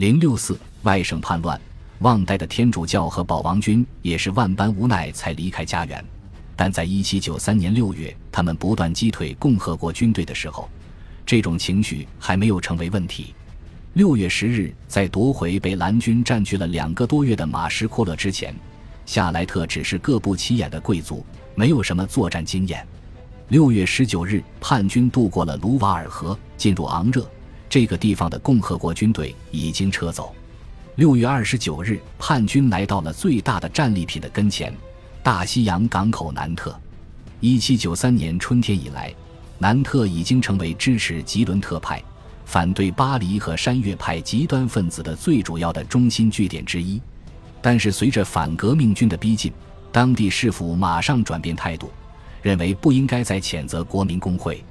零六四外省叛乱，旺代的天主教和保王军也是万般无奈才离开家园。但在一七九三年六月，他们不断击退共和国军队的时候，这种情绪还没有成为问题。六月十日，在夺回被蓝军占据了两个多月的马什库勒之前，夏莱特只是个不起眼的贵族，没有什么作战经验。六月十九日，叛军渡过了卢瓦尔河，进入昂热这个地方的共和国军队已经撤走。六月二十九日，叛军来到了最大的战利品的跟前。大西洋港口南特，一七九三年春天以来，南特已经成为支持吉伦特派、反对巴黎和山岳派极端分子的最主要的中心据点之一。但是，随着反革命军的逼近，当地市府马上转变态度，认为不应该再谴责国民工会，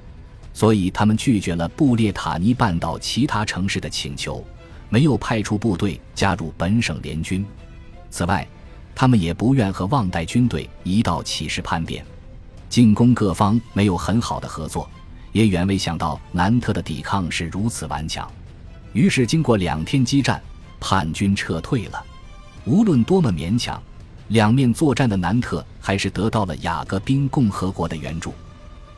所以他们拒绝了布列塔尼半岛其他城市的请求，没有派出部队加入本省联军。此外，他们也不愿和旺代军队一道起事叛变，进攻各方没有很好的合作，也远未想到南特的抵抗是如此顽强。于是，经过两天激战，叛军撤退了。无论多么勉强，两面作战的南特还是得到了雅各宾共和国的援助。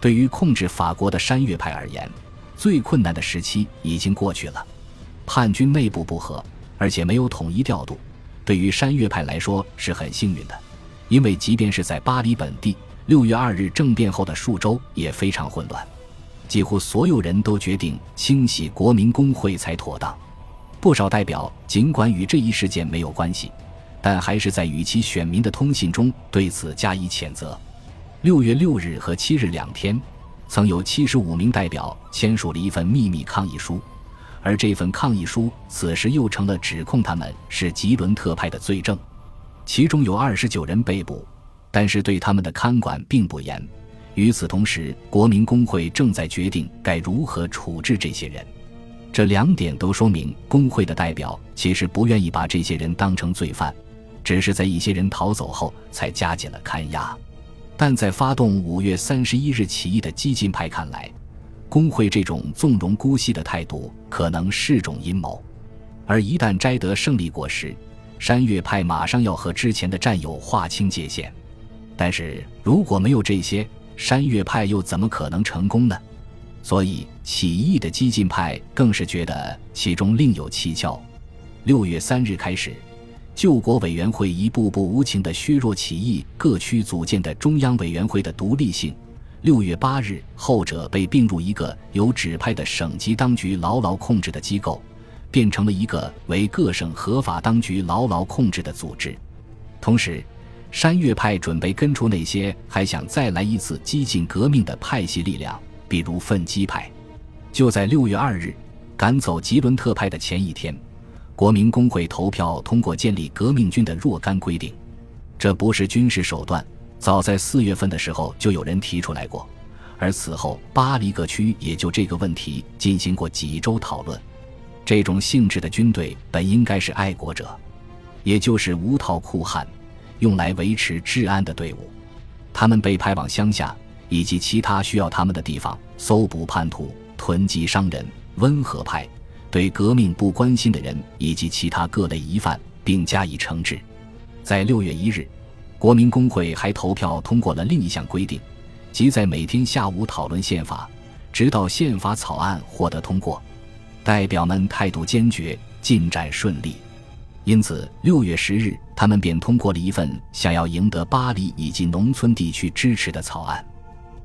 对于控制法国的山岳派而言，最困难的时期已经过去了。叛军内部不和，而且没有统一调度。对于山岳派来说是很幸运的，因为即便是在巴黎本地，六月二日政变后的数周也非常混乱，几乎所有人都决定清洗国民工会才妥当。不少代表尽管与这一事件没有关系，但还是在与其选民的通信中对此加以谴责。六月六日和七日两天，曾有七十五名代表签署了一份秘密抗议书。而这份抗议书此时又成了指控他们是吉伦特派的罪证，其中有二十九人被捕，但是对他们的看管并不严。与此同时，国民工会正在决定该如何处置这些人。这两点都说明，工会的代表其实不愿意把这些人当成罪犯，只是在一些人逃走后才加紧了看押。但在发动五月三十一日起义的激进派看来，工会这种纵容姑息的态度可能是种阴谋，而一旦摘得胜利果实，山岳派马上要和之前的战友划清界限。但是如果没有这些，山岳派又怎么可能成功呢？所以起义的激进派更是觉得其中另有蹊跷。六月三日开始，救国委员会一步步无情地削弱起义各区组建的中央委员会的独立性。六月八日，后者被并入一个由指派的省级当局牢牢控制的机构，变成了一个为各省合法当局牢牢控制的组织。同时，山岳派准备根除那些还想再来一次激进革命的派系力量，比如奋击派。就在六月二日，赶走吉伦特派的前一天，国民工会投票通过建立革命军的若干规定。这不是军事手段。早在四月份的时候，就有人提出来过，而此后巴黎各区也就这个问题进行过几周讨论。这种性质的军队本应该是爱国者，也就是无套酷汉，用来维持治安的队伍。他们被派往乡下以及其他需要他们的地方，搜捕叛徒、囤积商人、温和派、对革命不关心的人以及其他各类疑犯，并加以惩治。在六月一日。国民工会还投票通过了另一项规定，即在每天下午讨论宪法，直到宪法草案获得通过。代表们态度坚决，进展顺利，因此六月十日，他们便通过了一份想要赢得巴黎以及农村地区支持的草案。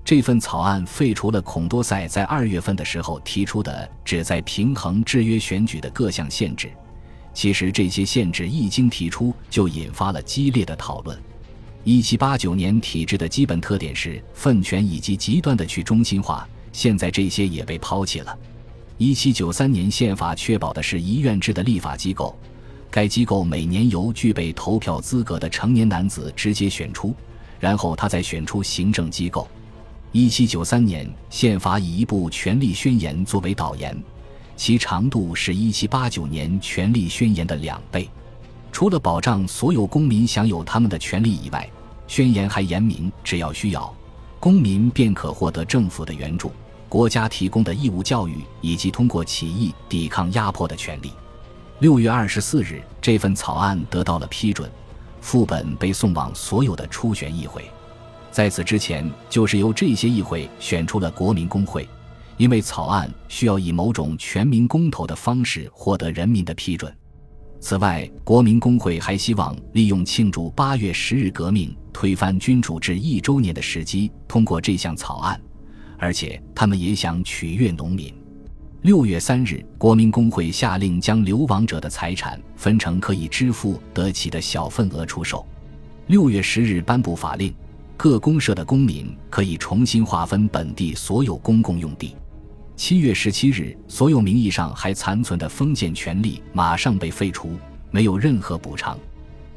这份草案废除了孔多塞在二月份的时候提出的旨在平衡制约选举的各项限制。其实这些限制一经提出，就引发了激烈的讨论。一七八九年体制的基本特点是分权以及极端的去中心化，现在这些也被抛弃了。一七九三年宪法确保的是一院制的立法机构，该机构每年由具备投票资格的成年男子直接选出，然后他再选出行政机构。一七九三年宪法以一部权力宣言作为导言，其长度是一七八九年权力宣言的两倍。除了保障所有公民享有他们的权利以外，宣言还言明，只要需要，公民便可获得政府的援助、国家提供的义务教育以及通过起义抵抗压迫的权利。六月二十四日，这份草案得到了批准，副本被送往所有的初选议会。在此之前，就是由这些议会选出了国民工会，因为草案需要以某种全民公投的方式获得人民的批准。此外，国民工会还希望利用庆祝八月十日革命推翻君主制一周年的时机，通过这项草案，而且他们也想取悦农民。六月三日，国民工会下令将流亡者的财产分成可以支付得起的小份额出售。六月十日颁布法令，各公社的公民可以重新划分本地所有公共用地。七月十七日，所有名义上还残存的封建权利马上被废除，没有任何补偿。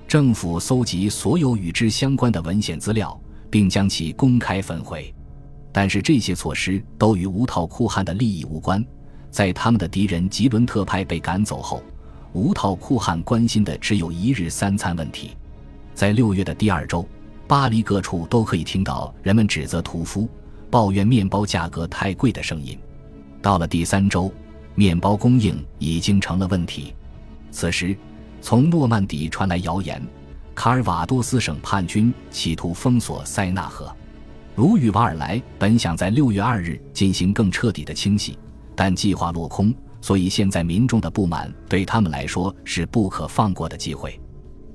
政府搜集所有与之相关的文献资料，并将其公开焚毁。但是这些措施都与无套酷汉的利益无关。在他们的敌人吉伦特派被赶走后，无套酷汉关心的只有一日三餐问题。在六月的第二周，巴黎各处都可以听到人们指责屠夫、抱怨面包价格太贵的声音。到了第三周，面包供应已经成了问题。此时，从诺曼底传来谣言，卡尔瓦多斯省叛军企图封锁塞纳河。卢与瓦尔莱本想在六月二日进行更彻底的清洗。但计划落空，所以现在民众的不满对他们来说是不可放过的机会。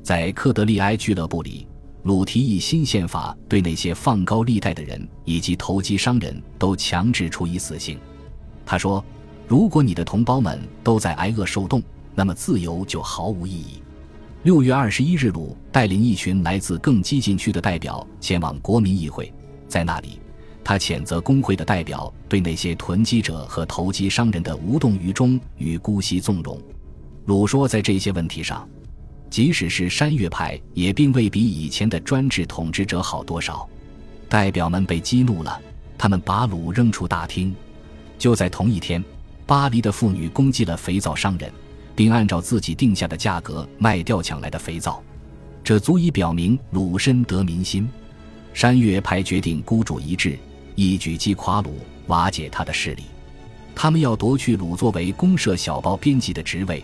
在克德利埃俱乐部里，鲁提议新宪法对那些放高利贷的人以及投机商人都强制处以死刑。他说：“如果你的同胞们都在挨饿受冻，那么自由就毫无意义。”六月二十一日，鲁带领一群来自更激进区的代表前往国民议会，在那里。他谴责工会的代表对那些囤积者和投机商人的无动于衷与姑息纵容。鲁说，在这些问题上，即使是山岳派，也并未比以前的专制统治者好多少。代表们被激怒了，他们把鲁扔出大厅。就在同一天，巴黎的妇女攻击了肥皂商人，并按照自己定下的价格卖掉抢来的肥皂，这足以表明鲁深得民心。山岳派决定孤注一掷。一举击垮鲁，瓦解他的势力。他们要夺去鲁作为公社小报编辑的职位，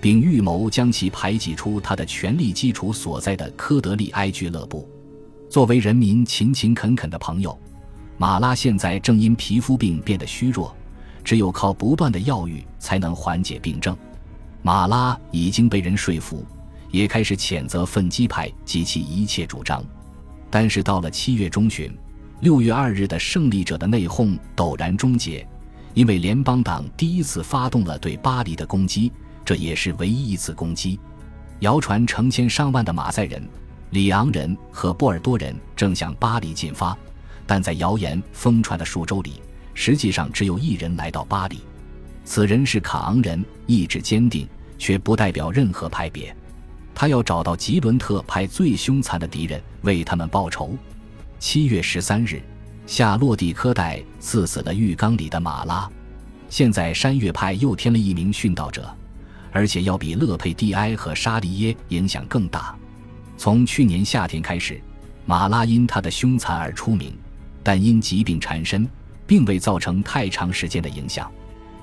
并预谋将其排挤出他的权力基础所在的科德利埃俱乐部。作为人民勤勤恳恳的朋友，马拉现在正因皮肤病变得虚弱，只有靠不断的药浴才能缓解病症。马拉已经被人说服，也开始谴责奋击派及其一切主张。但是到了七月中旬。六月二日的胜利者的内讧陡然终结，因为联邦党第一次发动了对巴黎的攻击，这也是唯一一次攻击。谣传成千上万的马赛人、里昂人和波尔多人正向巴黎进发，但在谣言疯传的数周里，实际上只有一人来到巴黎。此人是卡昂人，意志坚定，却不代表任何派别。他要找到吉伦特派最凶残的敌人，为他们报仇。七月十三日，夏洛蒂科代刺死了浴缸里的马拉。现在山岳派又添了一名殉道者，而且要比勒佩蒂埃和沙利耶影响更大。从去年夏天开始，马拉因他的凶残而出名，但因疾病缠身，并未造成太长时间的影响。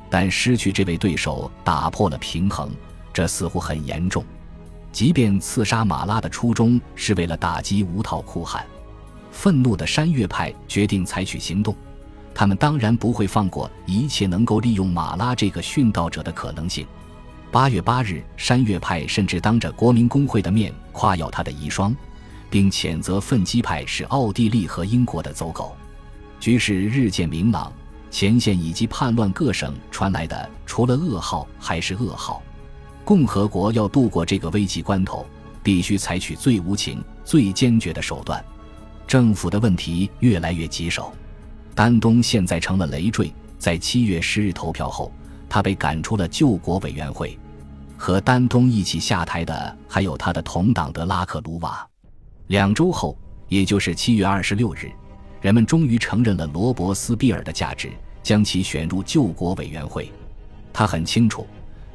但失去这位对手打破了平衡，这似乎很严重。即便刺杀马拉的初衷是为了打击无套酷汉。愤怒的山岳派决定采取行动，他们当然不会放过一切能够利用马拉这个殉道者的可能性。八月八日，山岳派甚至当着国民工会的面夸耀他的遗孀，并谴责奋击派是奥地利和英国的走狗。局势日渐明朗，前线以及叛乱各省传来的除了噩耗还是噩耗。共和国要度过这个危急关头，必须采取最无情、最坚决的手段。政府的问题越来越棘手，丹东现在成了累赘。在七月十日投票后，他被赶出了救国委员会。和丹东一起下台的还有他的同党德拉克鲁瓦。两周后，也就是七月二十六日，人们终于承认了罗伯斯庇尔的价值，将其选入救国委员会。他很清楚，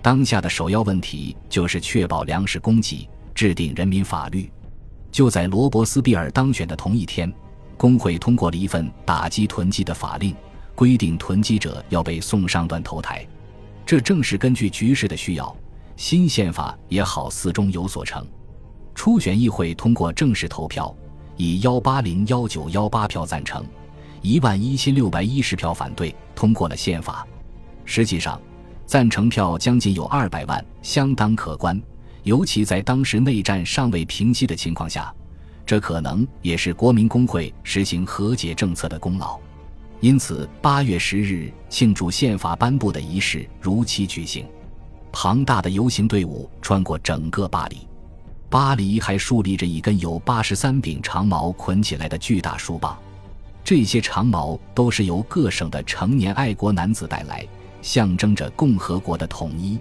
当下的首要问题就是确保粮食供给，制定人民法律。就在罗伯斯庇尔当选的同一天，工会通过了一份打击囤积的法令，规定囤积者要被送上断头台。这正是根据局势的需要，新宪法也好似终有所成。初选议会通过正式投票，以幺八零幺九幺八票赞成，一万一千六百一十票反对，通过了宪法。实际上，赞成票将近有二百万，相当可观。尤其在当时内战尚未平息的情况下，这可能也是国民工会实行和解政策的功劳。因此，八月十日庆祝宪法颁布的仪式如期举行。庞大的游行队伍穿过整个巴黎，巴黎还竖立着一根由八十三柄长矛捆起来的巨大树棒，这些长矛都是由各省的成年爱国男子带来，象征着共和国的统一。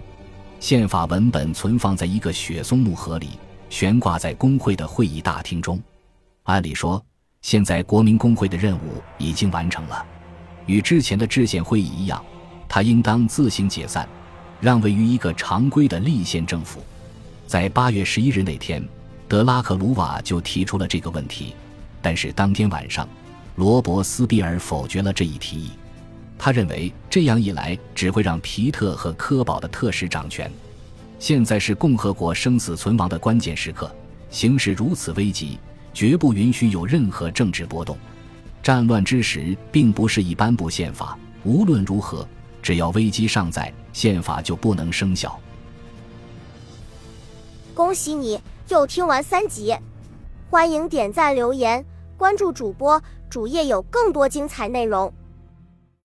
宪法文本存放在一个雪松木盒里，悬挂在工会的会议大厅中。按理说，现在国民工会的任务已经完成了，与之前的制宪会议一样，它应当自行解散，让位于一个常规的立宪政府。在八月十一日那天，德拉克鲁瓦就提出了这个问题，但是当天晚上，罗伯斯庇尔否决了这一提议。他认为这样一来只会让皮特和科宝的特使掌权。现在是共和国生死存亡的关键时刻，形势如此危急，绝不允许有任何政治波动。战乱之时，并不是一颁布宪法。无论如何，只要危机尚在，宪法就不能生效。恭喜你又听完三集，欢迎点赞、留言、关注主播，主页有更多精彩内容。